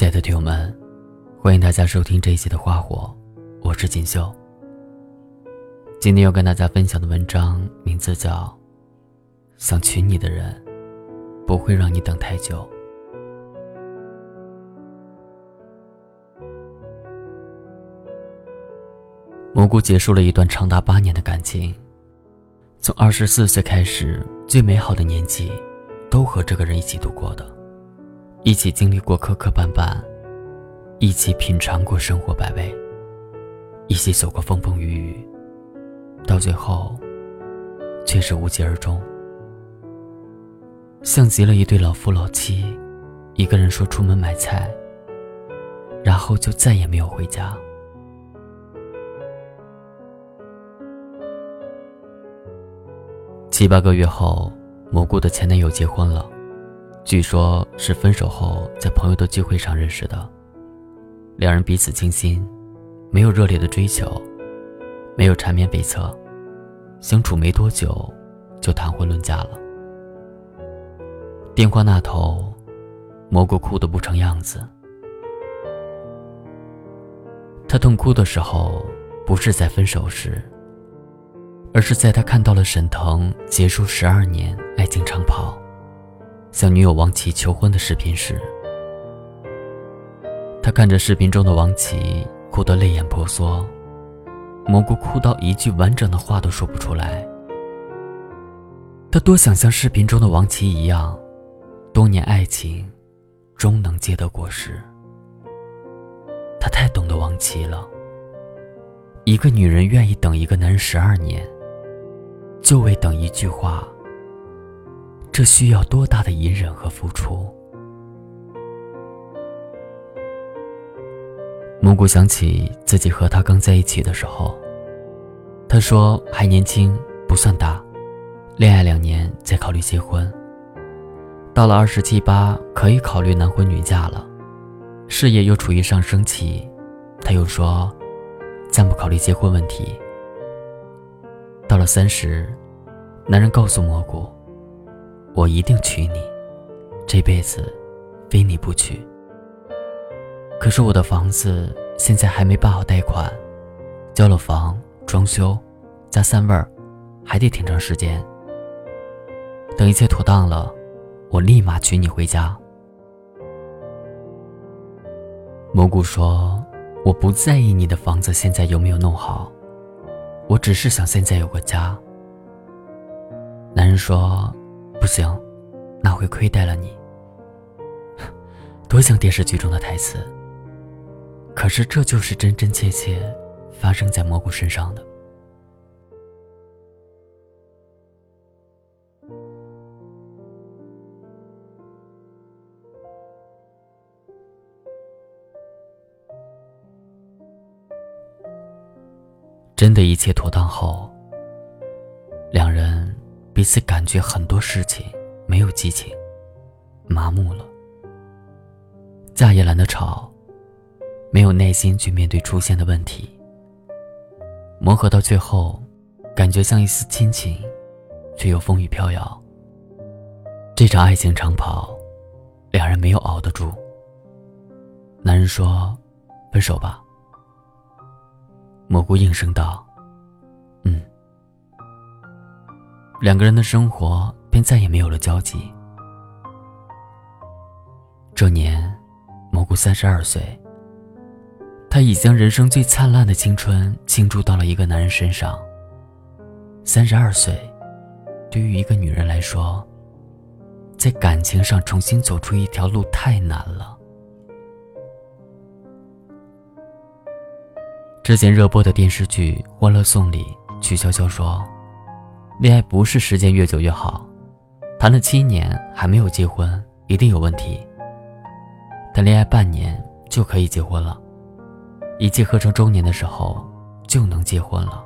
亲爱的听友们，欢迎大家收听这一期的《花火》，我是锦绣。今天要跟大家分享的文章名字叫《想娶你的人不会让你等太久》。蘑菇结束了一段长达八年的感情，从二十四岁开始，最美好的年纪，都和这个人一起度过的，一起经历过磕磕绊绊，一起品尝过生活百味，一起走过风风雨雨，到最后，却是无疾而终，像极了一对老夫老妻，一个人说出门买菜，然后就再也没有回家。七八个月后，蘑菇的前男友结婚了，据说是分手后在朋友的聚会上认识的。两人彼此倾心，没有热烈的追求，没有缠绵悱恻，相处没多久就谈婚论嫁了。电话那头，蘑菇哭得不成样子。他痛哭的时候，不是在分手时。而是在他看到了沈腾结束十二年爱情长跑，向女友王琦求婚的视频时，他看着视频中的王琦哭得泪眼婆娑，蘑菇哭到一句完整的话都说不出来。他多想像视频中的王琦一样，多年爱情终能结得果实。他太懂得王琦了，一个女人愿意等一个男人十二年。就为等一句话，这需要多大的隐忍和付出？蘑菇想起自己和他刚在一起的时候，他说还年轻，不算大，恋爱两年再考虑结婚。到了二十七八，可以考虑男婚女嫁了，事业又处于上升期，他又说暂不考虑结婚问题。到了三十，男人告诉蘑菇：“我一定娶你，这辈子非你不娶。”可是我的房子现在还没办好贷款，交了房、装修、加三味儿，还得挺长时间。等一切妥当了，我立马娶你回家。蘑菇说：“我不在意你的房子现在有没有弄好。”我只是想现在有个家。男人说：“不行，那会亏待了你。”多像电视剧中的台词。可是这就是真真切切发生在蘑菇身上的。真的一切妥当后，彼此感觉很多事情没有激情，麻木了，架也懒得吵，没有耐心去面对出现的问题。磨合到最后，感觉像一丝亲情，却又风雨飘摇。这场爱情长跑，两人没有熬得住。男人说：“分手吧。”蘑菇应声道：“嗯。”两个人的生活便再也没有了交集。这年，蘑菇三十二岁。他已将人生最灿烂的青春倾注到了一个男人身上。三十二岁，对于一个女人来说，在感情上重新走出一条路太难了。之前热播的电视剧《欢乐颂》里，曲筱绡说：“恋爱不是时间越久越好，谈了七年还没有结婚，一定有问题。谈恋爱半年就可以结婚了，一切合成中年的时候就能结婚了。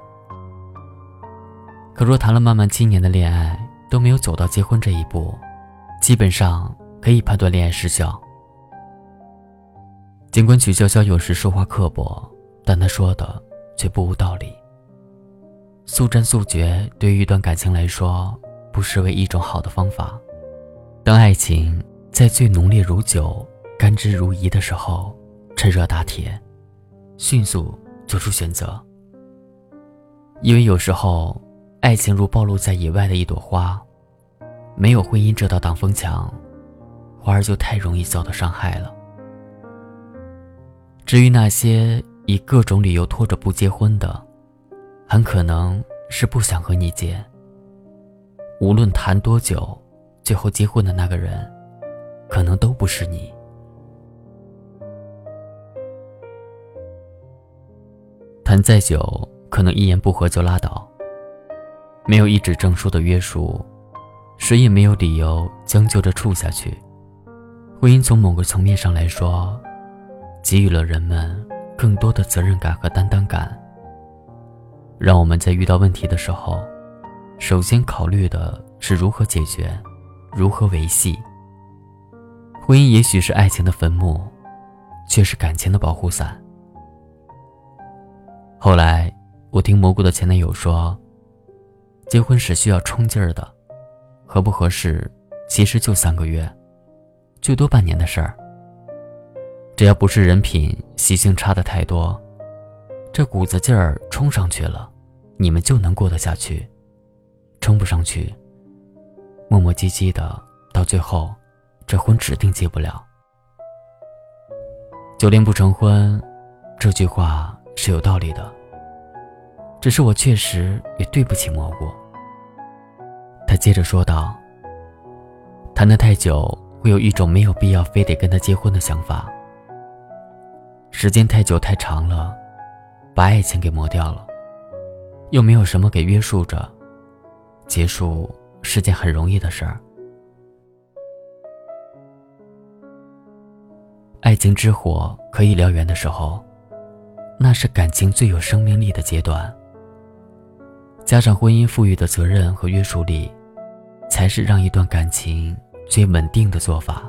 可若谈了漫漫七年的恋爱都没有走到结婚这一步，基本上可以判断恋爱失效。尽管曲筱绡有时说话刻薄。”但她说的却不无道理。速战速决对于一段感情来说，不失为一种好的方法。当爱情在最浓烈如酒、甘之如饴的时候，趁热打铁，迅速做出选择。因为有时候，爱情如暴露在野外的一朵花，没有婚姻这道挡风墙，花儿就太容易遭到伤害了。至于那些以各种理由拖着不结婚的，很可能是不想和你结。无论谈多久，最后结婚的那个人，可能都不是你。谈再久，可能一言不合就拉倒。没有一纸证书的约束，谁也没有理由将就着处下去。婚姻从某个层面上来说，给予了人们更多的责任感和担当感，让我们在遇到问题的时候。首先考虑的是如何解决，如何维系。婚姻也许是爱情的坟墓，却是感情的保护伞。后来，我听蘑菇的前男友说，结婚是需要冲劲儿的，合不合适，其实就三个月，最多半年的事儿。只要不是人品、习性差的太多，这股子劲儿冲上去了，你们就能过得下去。撑不上去，磨磨唧唧的，到最后，这婚指定结不了。久恋不成婚，这句话是有道理的。只是我确实也对不起蘑菇。他接着说道：“谈得太久，会有一种没有必要非得跟他结婚的想法。时间太久太长了，把爱情给磨掉了，又没有什么给约束着。”结束是件很容易的事儿。爱情之火可以燎原的时候，那是感情最有生命力的阶段。加上婚姻赋予的责任和约束力，才是让一段感情最稳定的做法。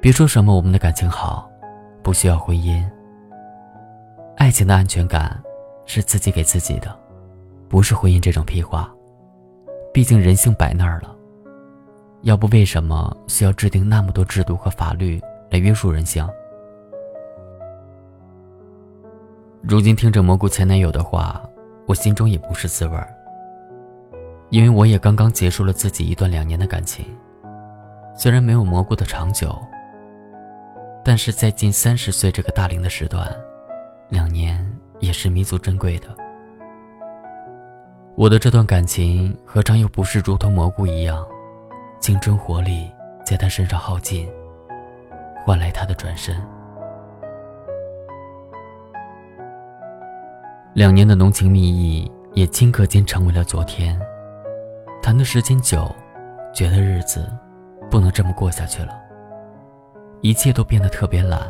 别说什么我们的感情好，不需要婚姻。爱情的安全感是自己给自己的。不是婚姻这种屁话，毕竟人性摆那儿了。要不为什么需要制定那么多制度和法律来约束人性？如今听着蘑菇前男友的话，我心中也不是滋味儿。因为我也刚刚结束了自己一段两年的感情，虽然没有蘑菇的长久，但是在近三十岁这个大龄的时段，两年也是弥足珍贵的。我的这段感情何尝又不是如同蘑菇一样，青春活力在他身上耗尽，换来他的转身。两年的浓情蜜意也顷刻间成为了昨天。谈的时间久，觉得日子不能这么过下去了，一切都变得特别懒，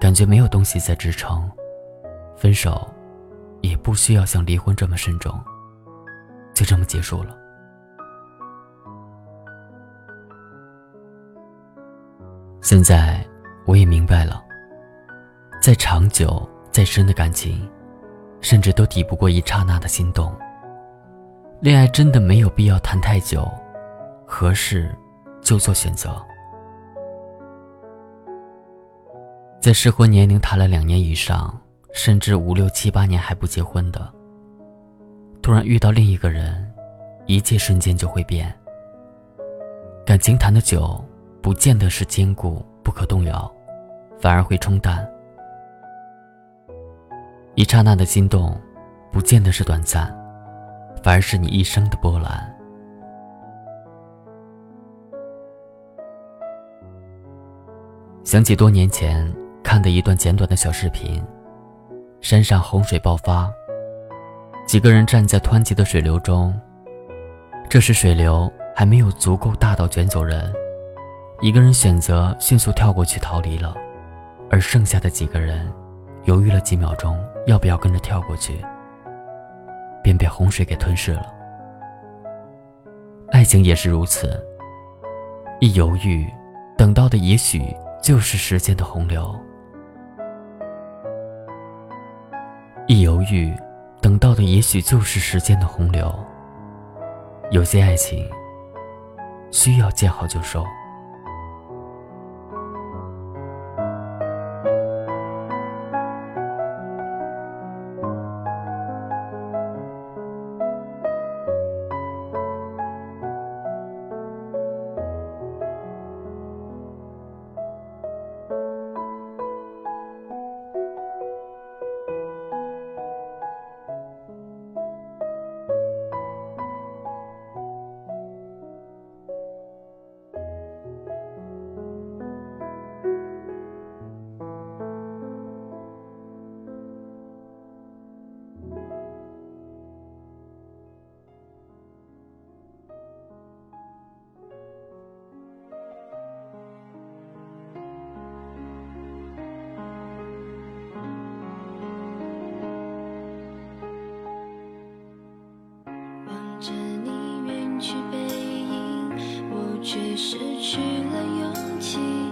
感觉没有东西在支撑，分手。也不需要像离婚这么慎重，就这么结束了。现在我也明白了，再长久、再深的感情，甚至都抵不过一刹那的心动。恋爱真的没有必要谈太久，合适就做选择。在适婚年龄谈了两年以上。甚至五六七八年还不结婚的，突然遇到另一个人，一切瞬间就会变。感情谈的久，不见得是坚固不可动摇，反而会冲淡。一刹那的心动，不见得是短暂，反而是你一生的波澜。想起多年前看的一段简短的小视频。山上洪水爆发，几个人站在湍急的水流中。这时水流还没有足够大到卷走人，一个人选择迅速跳过去逃离了，而剩下的几个人犹豫了几秒钟，要不要跟着跳过去，便被洪水给吞噬了。爱情也是如此，一犹豫，等到的也许就是时间的洪流。一犹豫，等到的也许就是时间的洪流。有些爱情需要见好就收。却失去了勇气。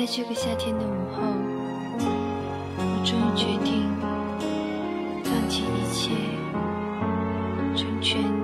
在这个夏天的午后我终于决定放弃一切成全你